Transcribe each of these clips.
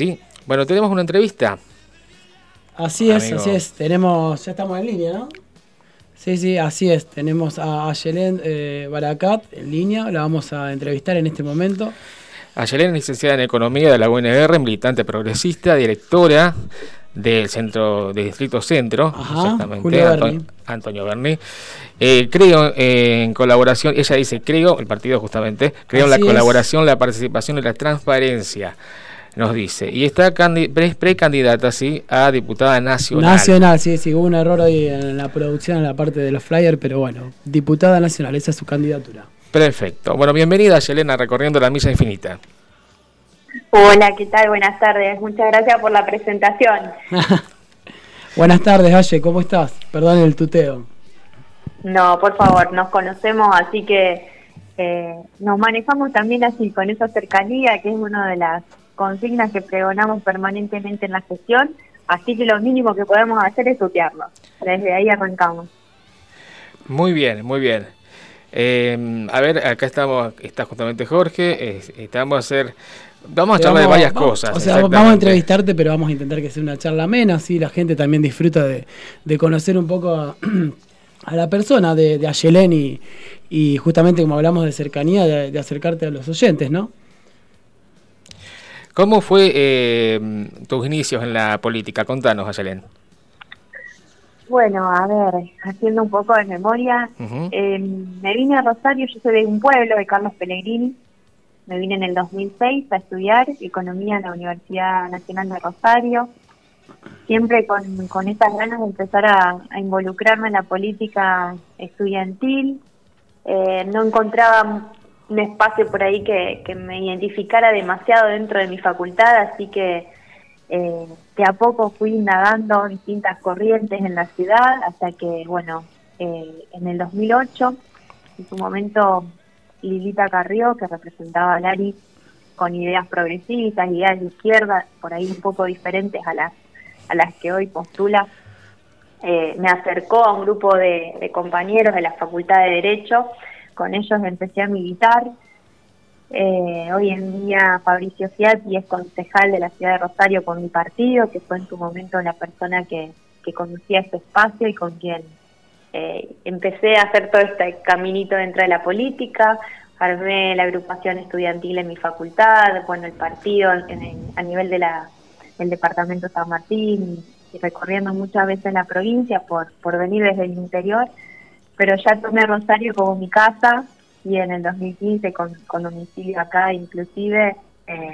Sí, bueno, tenemos una entrevista. Así es, así es. Tenemos, ya estamos en línea, ¿no? Sí, sí, así es. Tenemos a Ayelen eh, Baracat en línea, la vamos a entrevistar en este momento. Ayelen es licenciada en Economía de la UNR, militante progresista, directora del centro del distrito centro, exactamente, Antonio, Berni. Eh, creo en colaboración, ella dice creo, el partido justamente, creo en la colaboración, la participación y la transparencia nos dice. Y está precandidata, sí, a diputada nacional. Nacional, sí, sí, hubo un error ahí en la producción, en la parte de los flyers, pero bueno, diputada nacional, esa es su candidatura. Perfecto. Bueno, bienvenida, Yelena, recorriendo la misa infinita. Hola, ¿qué tal? Buenas tardes. Muchas gracias por la presentación. Buenas tardes, Aye, ¿cómo estás? Perdón el tuteo. No, por favor, nos conocemos, así que eh, nos manejamos también así, con esa cercanía, que es una de las consignas que pregonamos permanentemente en la gestión, así que lo mínimo que podemos hacer es tutearlo. Desde ahí arrancamos. Muy bien, muy bien. Eh, a ver, acá estamos, está justamente Jorge, estamos a hacer, vamos a charlar de varias cosas. O sea, vamos a entrevistarte, pero vamos a intentar que sea una charla amena, así la gente también disfruta de, conocer un poco a, la persona de, de Ayelen y, justamente como hablamos de cercanía, de acercarte a los oyentes, ¿no? ¿Cómo fue eh, tus inicios en la política? Contanos, Ayelen. Bueno, a ver, haciendo un poco de memoria, em, me vine a Rosario, yo soy de un pueblo, de Carlos Pellegrini, me vine en el 2006 a estudiar economía en la Universidad Nacional de Rosario, siempre con, con estas ganas de empezar a, involucrarme en la política estudiantil. Eh, no encontraba un espacio por ahí que, me identificara demasiado dentro de mi facultad, así que eh, de a poco fui indagando distintas corrientes en la ciudad hasta que, bueno, eh, en el 2008, en su momento Lilita Carrió, que representaba a Lari con ideas progresistas, ideas de izquierda, por ahí un poco diferentes a las, a las que hoy postula, eh, me acercó a un grupo de compañeros de la Facultad de Derecho con ellos empecé a militar. Eh, hoy en día Fabricio Fiati es concejal de la ciudad de Rosario con mi partido, que fue en su momento la persona que, conducía este espacio y con quien eh, empecé a hacer todo este caminito dentro de la política, armé la agrupación estudiantil en mi facultad, bueno, el partido a nivel de la, del departamento San Martín y recorriendo muchas veces la provincia por, por venir desde el interior pero ya tomé Rosario como mi casa y en el 2015 con, con domicilio acá inclusive eh,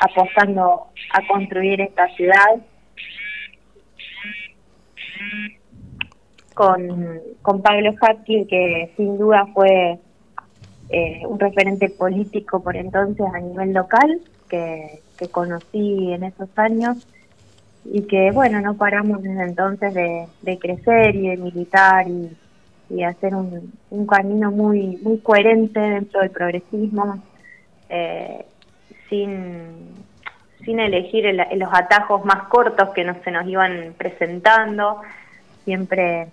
apostando a construir esta ciudad con, con Pablo Hatkin que sin duda fue eh, un referente político por entonces a nivel local que, que conocí en esos años y que bueno no paramos desde entonces de, de crecer y de militar y y hacer un, un camino muy, muy coherente dentro del progresismo, eh, sin, sin elegir los atajos más cortos que se nos iban presentando, siempre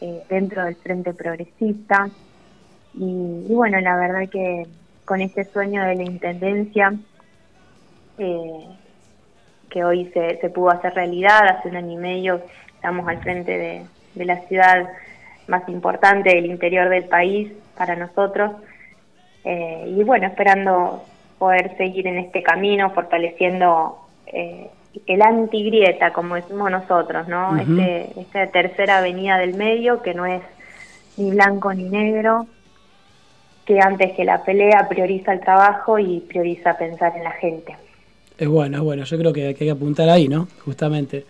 eh, dentro del frente progresista. Y, bueno, la verdad que con este sueño de la intendencia, eh, que hoy se, se pudo hacer realidad, hace un año y medio estamos al frente de, de la ciudad más importante del interior del país para nosotros. Eh, y bueno, esperando poder seguir en este camino, fortaleciendo eh, el antigrieta, como decimos nosotros, ¿no? este, esta tercera avenida del medio, que no es ni blanco ni negro, que antes que la pelea prioriza el trabajo y prioriza pensar en la gente. Es bueno, es bueno, yo creo que hay que apuntar ahí, ¿no? Justamente.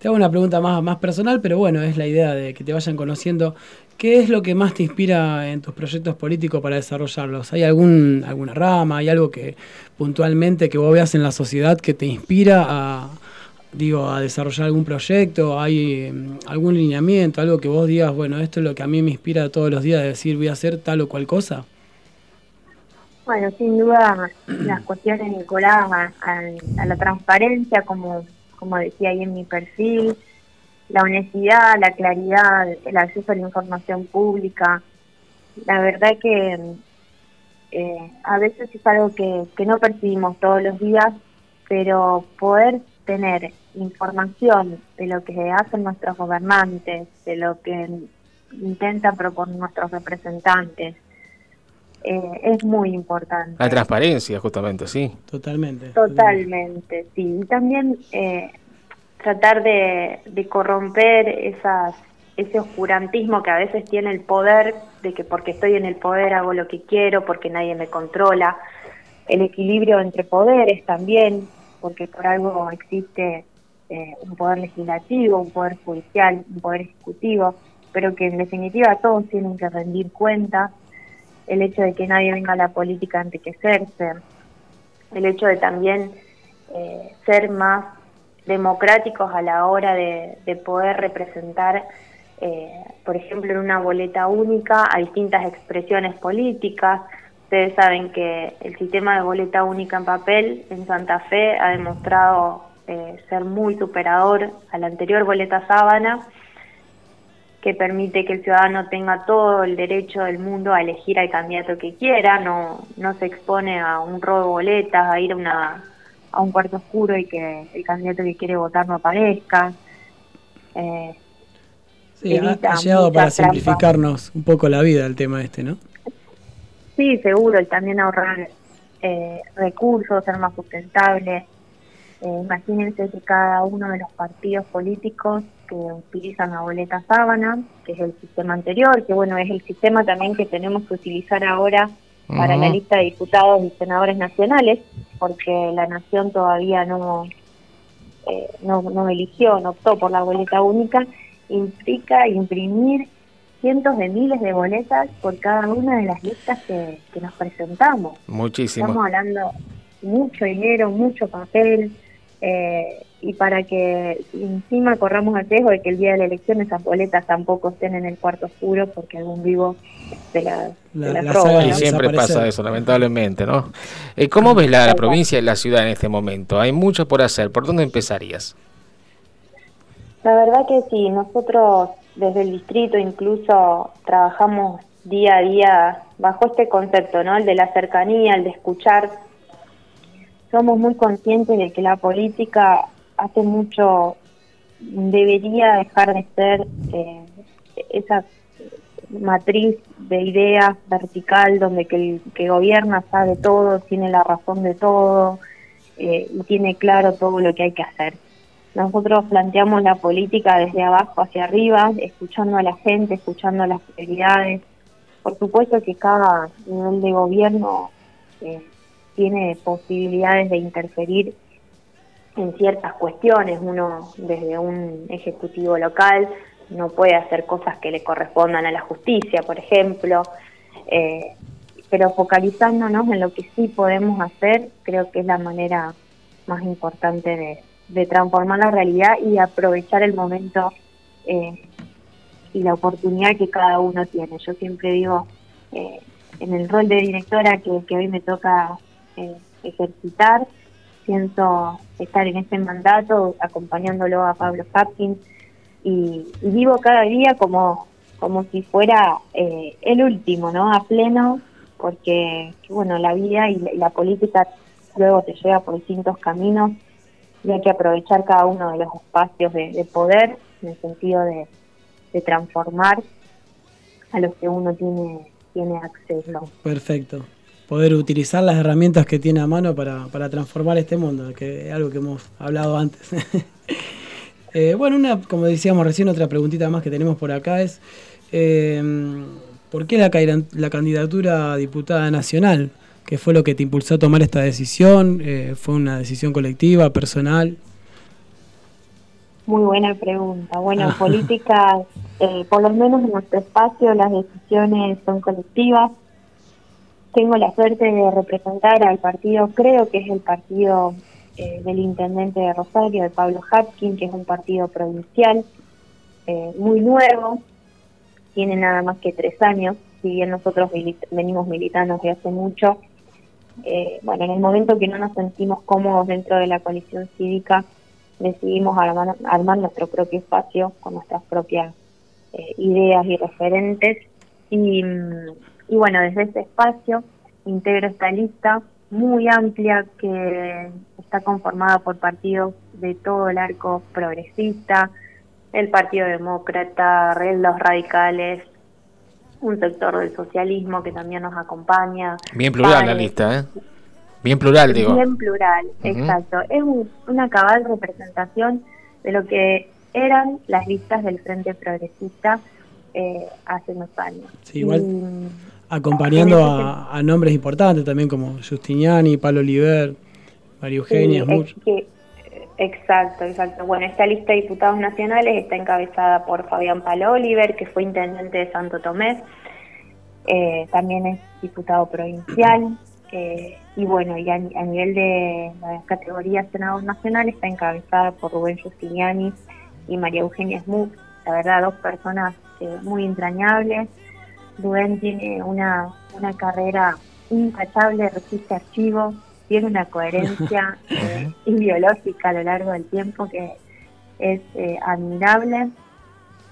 Te hago una pregunta más, más personal, pero bueno, es la idea de que te vayan conociendo. ¿Qué es lo que más te inspira en tus proyectos políticos para desarrollarlos? ¿Hay algún, alguna rama, hay algo que puntualmente que vos veas en la sociedad que te inspira a, digo, a desarrollar algún proyecto? ¿Hay mm, algún lineamiento, algo que vos digas, bueno, esto es lo que a mí me inspira todos los días de decir voy a hacer tal o cual cosa? Bueno, sin duda las cuestiones vinculadas a, a la transparencia como como decía ahí en mi perfil, la honestidad, la claridad, el acceso a la información pública. La verdad que eh, a veces es algo que, no percibimos todos los días pero poder tener información de lo que hacen nuestros gobernantes, de lo que intentan proponer nuestros representantes, eh, es muy importante. La transparencia, justamente, sí. Totalmente. Totalmente, sí. Y también eh, tratar de, de corromper esas ese oscurantismo que a veces tiene el poder, de que porque estoy en el poder hago lo que quiero, porque nadie me controla, el equilibrio entre poderes también, porque por algo existe eh, un poder legislativo, un poder judicial, un poder ejecutivo, pero que en definitiva todos tienen que rendir cuenta, el hecho de que nadie venga a la política a enriquecerse, el hecho de también eh, ser más democráticos a la hora de, de poder representar eh, por ejemplo, en una boleta única a distintas expresiones políticas. Ustedes saben que el sistema de boleta única en papel en Santa Fe ha demostrado eh, ser muy superador a la anterior boleta sábana, que permite que el ciudadano tenga todo el derecho del mundo a elegir al candidato que quiera, no, no se expone a un robo de boletas, a ir a, una, a un cuarto oscuro y que el candidato que quiere votar no aparezca. Eh, Sí, ha, llegado para simplificarnos un poco la vida el tema este, ¿no? Sí, seguro, y también ahorrar eh, recursos, ser más sustentable. Eh, imagínense que cada uno de los partidos políticos que utilizan la boleta sábana, que es el sistema anterior, que bueno, es el sistema también que tenemos que utilizar ahora para la lista de diputados y senadores nacionales, porque la nación todavía no, eh, no, no eligió, no optó por la boleta única, implica imprimir cientos de miles de boletas por cada una de las listas que, nos presentamos. Muchísimo. Estamos hablando mucho dinero, mucho papel, eh, y para que encima corramos el riesgo de que el día de la elección esas boletas tampoco estén en el cuarto oscuro porque algún vivo de la, la, Y siempre pasa eso, lamentablemente, ¿no? Eh, ¿Cómo ves la provincia y la ciudad en este momento? Hay mucho por hacer. ¿Por dónde empezarías? La verdad que sí, nosotros desde el distrito incluso trabajamos día a día bajo este concepto, ¿no? El de la cercanía, el de escuchar. Somos muy conscientes de que la política hace mucho debería dejar de ser eh, esa matriz de ideas vertical donde que el que gobierna sabe todo, tiene la razón de todo eh, y tiene claro todo lo que hay que hacer. Nosotros planteamos la política desde abajo hacia arriba, escuchando a la gente, escuchando las prioridades. Por supuesto que cada nivel de gobierno eh, tiene posibilidades de interferir en ciertas cuestiones. Uno desde un ejecutivo local no puede hacer cosas que le correspondan a la justicia, por ejemplo. Eh, pero focalizándonos en lo que sí podemos hacer, creo que es la manera más importante de, transformar la realidad y aprovechar el momento eh, y la oportunidad que cada uno tiene. Yo siempre digo, eh, en el rol de directora que, hoy me toca eh, ejercitar, siento estar en este mandato acompañándolo a Pablo Hapkins y, vivo cada día como, como si fuera el último, ¿no? A pleno, porque, bueno, la vida y la política luego te lleva por distintos caminos y hay que aprovechar cada uno de los espacios de, poder en el sentido de, transformar a los que uno tiene, tiene acceso. Perfecto. Poder utilizar las herramientas que tiene a mano para, para transformar este mundo, que es algo que hemos hablado antes. Eh, bueno, una, como decíamos recién, otra preguntita más que tenemos por acá es, eh, ¿por qué la, la candidatura a diputada nacional? ¿Qué fue lo que te impulsó a tomar esta decisión? Eh, ¿Fue una decisión colectiva, personal? Muy buena pregunta. Bueno, en política, eh, por lo menos en nuestro espacio, las decisiones son colectivas. Tengo la suerte de representar al partido, creo que es el partido eh, del intendente de Rosario, de Pablo Hapkin, que es un partido provincial muy nuevo, tiene nada más que tres años, si bien nosotros venimos militando desde hace mucho, eh, bueno, en el momento que no nos sentimos cómodos dentro de la coalición cívica, decidimos armar, nuestro propio espacio con nuestras propias eh, ideas y referentes. Y, bueno, desde ese espacio integro esta lista muy amplia que está conformada por partidos de todo el arco progresista, el Partido Demócrata, los radicales, un sector del socialismo que también nos acompaña. Bien plural la lista, ¿eh? Bien plural, digo. Bien plural, exacto. Es una cabal representación de lo que eran las listas del Frente Progresista eh, hace unos años. Sí, igual acompañando a, nombres importantes también como Justiniani, Pablo Oliver, María Eugenia. exacto, exacto. Bueno, esta lista de diputados nacionales está encabezada por Fabián Palo Oliver, que fue intendente de Santo Tomé. Eh, también es diputado provincial. Eh, y bueno, y a, nivel de la categoría Senado Nacional está encabezada por Rubén Justiniani y María Eugenia Smuth. La verdad, dos personas eh, muy entrañables. Rubén tiene una, una carrera intachable, resiste archivos, tiene una coherencia eh, ideológica a lo largo del tiempo que es admirable.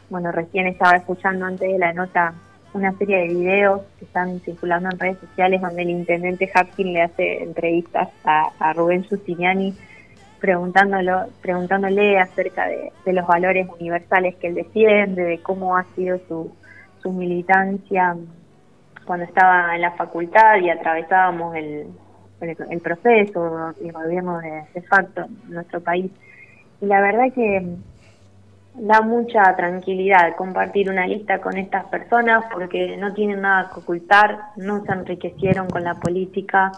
Bueno, recién estaba escuchando antes de la nota una serie de videos que están circulando en redes sociales donde el intendente Hapkin le hace entrevistas a, Rubén Justiniani preguntándolo, preguntándole acerca de, los valores universales que él defiende, de cómo ha sido su, su militancia cuando estaba en la facultad y atravesábamos el, el, proceso, el gobierno de, de facto en nuestro país. Y la verdad que da mucha tranquilidad compartir una lista con estas personas porque no tienen nada que ocultar, no se enriquecieron con la política,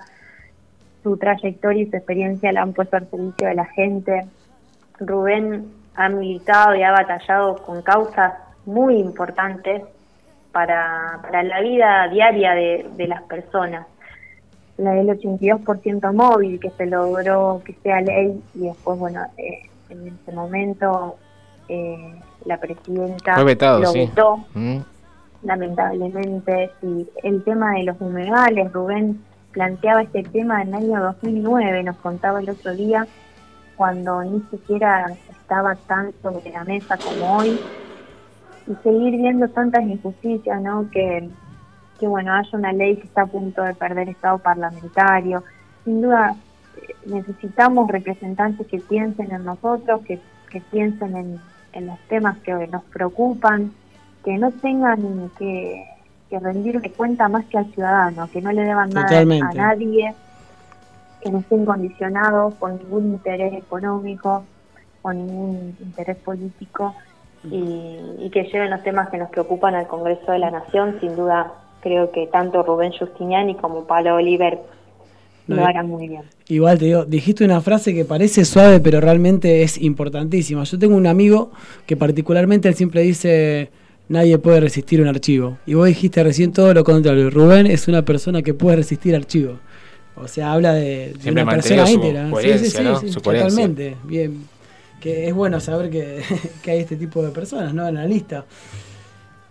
su trayectoria y su experiencia la han puesto al servicio de la gente. Rubén ha militado y ha batallado con causas muy importantes para, para la vida diaria de, de las personas. La del 82% móvil que se logró que sea ley y después, bueno, eh, en ese momento eh, la presidenta lo vetó, mm. lamentablemente. y el tema de los humedales, Rubén planteaba este tema en el año 2009, nos contaba el otro día, cuando ni siquiera estaba tan sobre la mesa como hoy, y seguir viendo tantas injusticias, ¿no? Que, que bueno, haya una ley que está a punto de perder estado parlamentario. Sin duda, necesitamos representantes que piensen en nosotros, que, que piensen en, en los temas que nos preocupan, que no tengan que, que rendirle cuenta más que al ciudadano, que no le deban nada a nadie, que no estén condicionados por ningún interés económico o ningún interés político y, que lleven los temas que nos preocupan al Congreso de la Nación. Sin duda, creo que tanto Rubén Justiniani como Pablo Oliver lo harán muy bien. Igual te digo, dijiste una frase que parece suave, pero realmente es importantísima. Yo tengo un amigo que particularmente él siempre dice, nadie puede resistir un archivo. Y vos dijiste recién todo lo contrario. Rubén es una persona que puede resistir archivo. O sea, habla de, una persona íntegra. Sí, sí, sí, totalmente. Bien. Que es bueno saber que, hay este tipo de personas, ¿no? En la lista.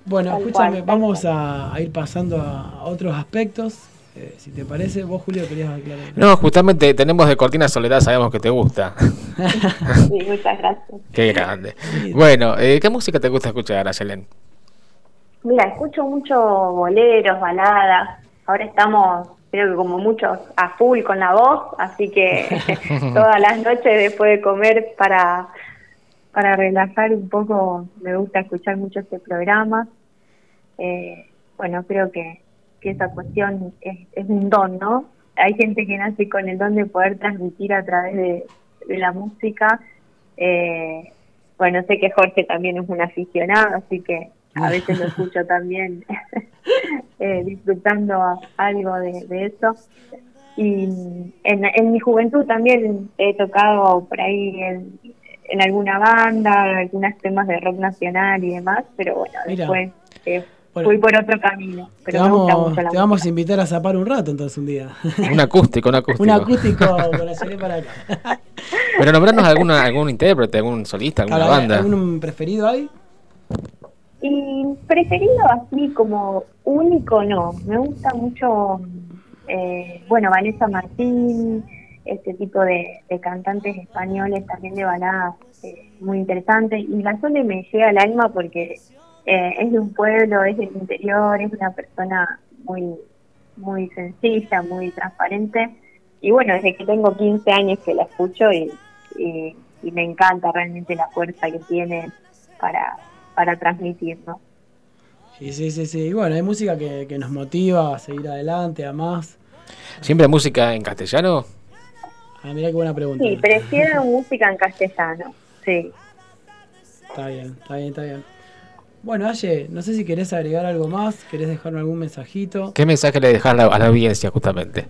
Bueno, escúchame, vamos a, ir pasando a otros aspectos. Eh, si te parece, vos Julio querías aclarar. No, justamente tenemos de Cortina Soledad, sabemos que te gusta. sí, muchas gracias. Qué grande. Bueno, eh, ¿qué música te gusta escuchar, Ayelen? Mira, escucho mucho boleros, baladas. Ahora estamos, creo que como muchos, a full con la voz, así que todas las noches después de comer para, para relajar un poco, me gusta escuchar mucho este programa. Eh, bueno, creo que que esa cuestión es, un don, ¿no? Hay gente que nace con el don de poder transmitir a través de, la música. Eh, bueno, sé que Jorge también es un aficionado, así que a veces lo escucho también eh, disfrutando algo de, eso. Y en, en, mi juventud también he tocado por ahí en, en alguna banda, algunos temas de rock nacional y demás, pero bueno, después... Eh, Fui por otro camino. te vamos, te vamos a invitar a zapar un rato entonces un día. un acústico, un acústico. un acústico con la para acá. Pero nombrarnos alguna, algún intérprete, algún solista, alguna banda. ¿Algún preferido hay? Y preferido así como único no. Me gusta mucho, eh, bueno, Vanessa Martín, este tipo de, cantantes españoles también de baladas eh, muy interesantes. Y la Sole me llega al alma porque eh, es de un pueblo, es del interior, es una persona muy, muy sencilla, muy transparente y bueno, desde que tengo 15 años que la escucho y, y, me encanta realmente la fuerza que tiene para, para transmitir, ¿no? Sí, sí, sí, sí. Y bueno, hay música que, que nos motiva a seguir adelante, a más. ¿Siempre música en castellano? Ah, mira qué buena pregunta. Sí, prefiero música en castellano, sí. Está bien, está bien, está bien. Bueno, Aye, no sé si querés agregar algo más, querés dejarme algún mensajito. ¿Qué mensaje le dejas a la, audiencia justamente?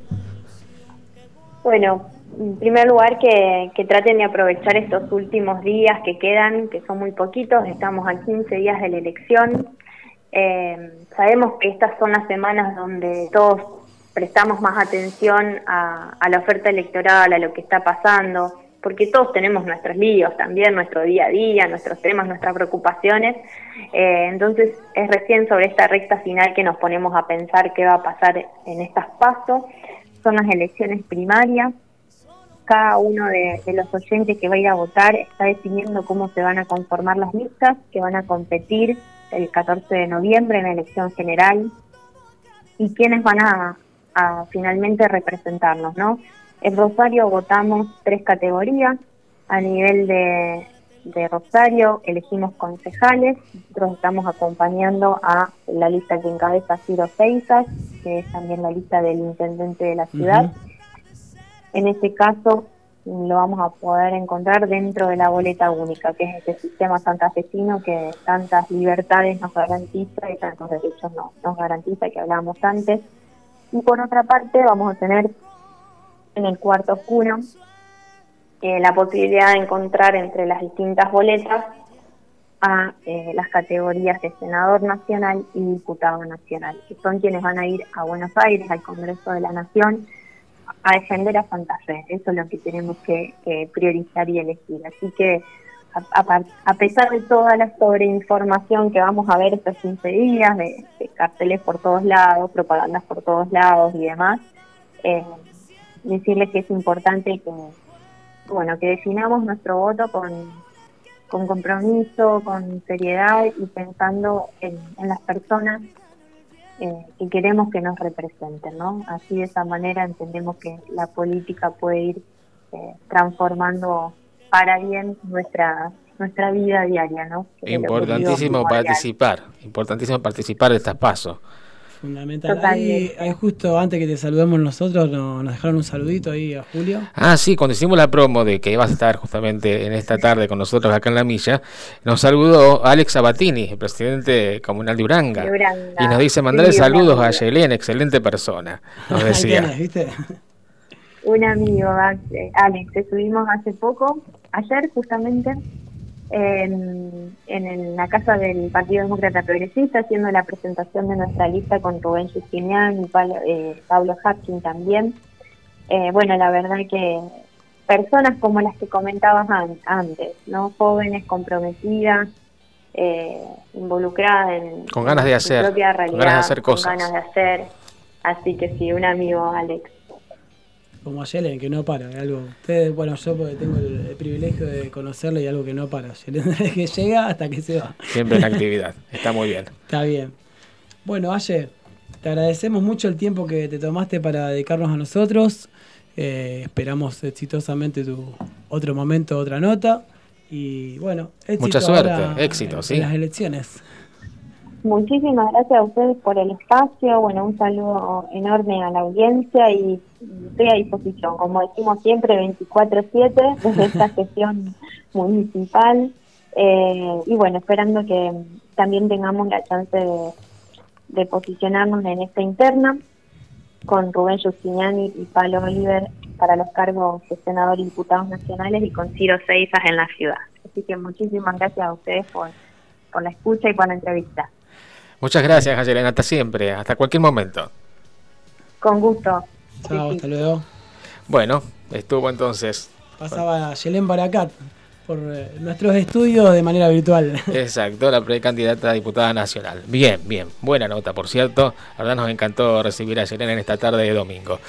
Bueno, en primer lugar que, traten de aprovechar estos últimos días que quedan, que son muy poquitos, estamos a 15 días de la elección. Eh, sabemos que estas son las semanas donde todos prestamos más atención a, a la oferta electoral, a lo que está pasando, porque todos tenemos nuestros líos también, nuestro día a día, nuestros temas, nuestras preocupaciones. Eh, entonces es recién sobre esta recta final que nos ponemos a pensar qué va a pasar en estas pasos. Son las elecciones primarias. Cada uno de, los oyentes que va a ir a votar está definiendo cómo se van a conformar las listas que van a competir el 14 de noviembre en la elección general y quiénes van a, finalmente representarnos, ¿no? En Rosario votamos tres categorías. A nivel de, Rosario elegimos concejales. Nosotros estamos acompañando a la lista que encabeza Ciro Feizas, que es también la lista del intendente de la ciudad. En este caso lo vamos a poder encontrar dentro de la boleta única, que es este sistema santafesino que tantas libertades nos garantiza y tantos derechos nos garantiza, que hablábamos antes. Y por otra parte vamos a tener en el cuarto oscuro eh, la posibilidad de encontrar entre las distintas boletas a eh, las categorías de senador nacional y diputado nacional, que son quienes van a ir a Buenos Aires, al Congreso de la Nación, a defender a Santa. Eso es lo que tenemos que, priorizar y elegir. Así que, a, pesar de toda la sobreinformación que vamos a ver estos 15 días, de, carteles por todos lados, propagandas por todos lados y demás, eh, decirles que es importante que, bueno, que definamos nuestro voto con, con compromiso, con seriedad y pensando en, las personas eh, que queremos que nos representen, ¿no? Así de esa manera entendemos que la política puede ir eh, transformando para bien nuestra nuestra vida diaria, ¿no? importantísimo participar, importantísimo participar de estas pasos. Fundamental. Ahí, justo antes que te saludemos nosotros, nos, dejaron un saludito ahí a Julio. Ah, sí, cuando hicimos la promo de que ibas a estar justamente en esta tarde con nosotros acá en la milla, nos saludó Alex Sabatini, el presidente comunal de Uranga. Y nos dice, mandarle saludos a Yelén, excelente persona. Nos decía. Un amigo, Alex, estuvimos hace poco, ayer justamente, en, en, la casa del Partido Demócrata Progresista, haciendo la presentación de nuestra lista con Rubén Justinian y Pablo, eh, Pablo también. Eh, bueno, la verdad que personas como las que comentabas antes, ¿no? Jóvenes comprometidas, eh, involucradas en, con ganas de hacer, propia realidad, con ganas de hacer cosas. Con ganas de hacer. Así que sí, un amigo, Alex como a Yelen, que no para. Algo, ustedes, bueno, yo tengo el, privilegio de conocerle y algo que no para. Yelen, que llega hasta que se va. Siempre en actividad, está muy bien. Está bien. Bueno, Aye, te agradecemos mucho el tiempo que te tomaste para dedicarnos a nosotros. Eh, esperamos exitosamente tu otro momento, otra nota. Y bueno, éxito Mucha suerte, éxito, sí. En las elecciones. Muchísimas gracias a ustedes por el espacio, bueno, un saludo enorme a la audiencia y estoy a disposición, como decimos siempre, 24/7 desde esta gestión municipal eh, y bueno, esperando que también tengamos la chance de, posicionarnos en esta interna con Rubén Justiniani y Pablo Oliver para los cargos de senador y diputados nacionales y con Ciro Seizas en la ciudad. Así que muchísimas gracias a ustedes por, por la escucha y por la entrevista. Muchas gracias, Ayelena. Hasta siempre, hasta cualquier momento. Con gusto. Chao, hasta luego. Bueno, estuvo entonces. Pasaba Yelén Baracat por eh, nuestros estudios de manera virtual. Exacto, la precandidata a diputada nacional. Bien, bien, buena nota, por cierto. La verdad nos encantó recibir a Yelena en esta tarde de domingo.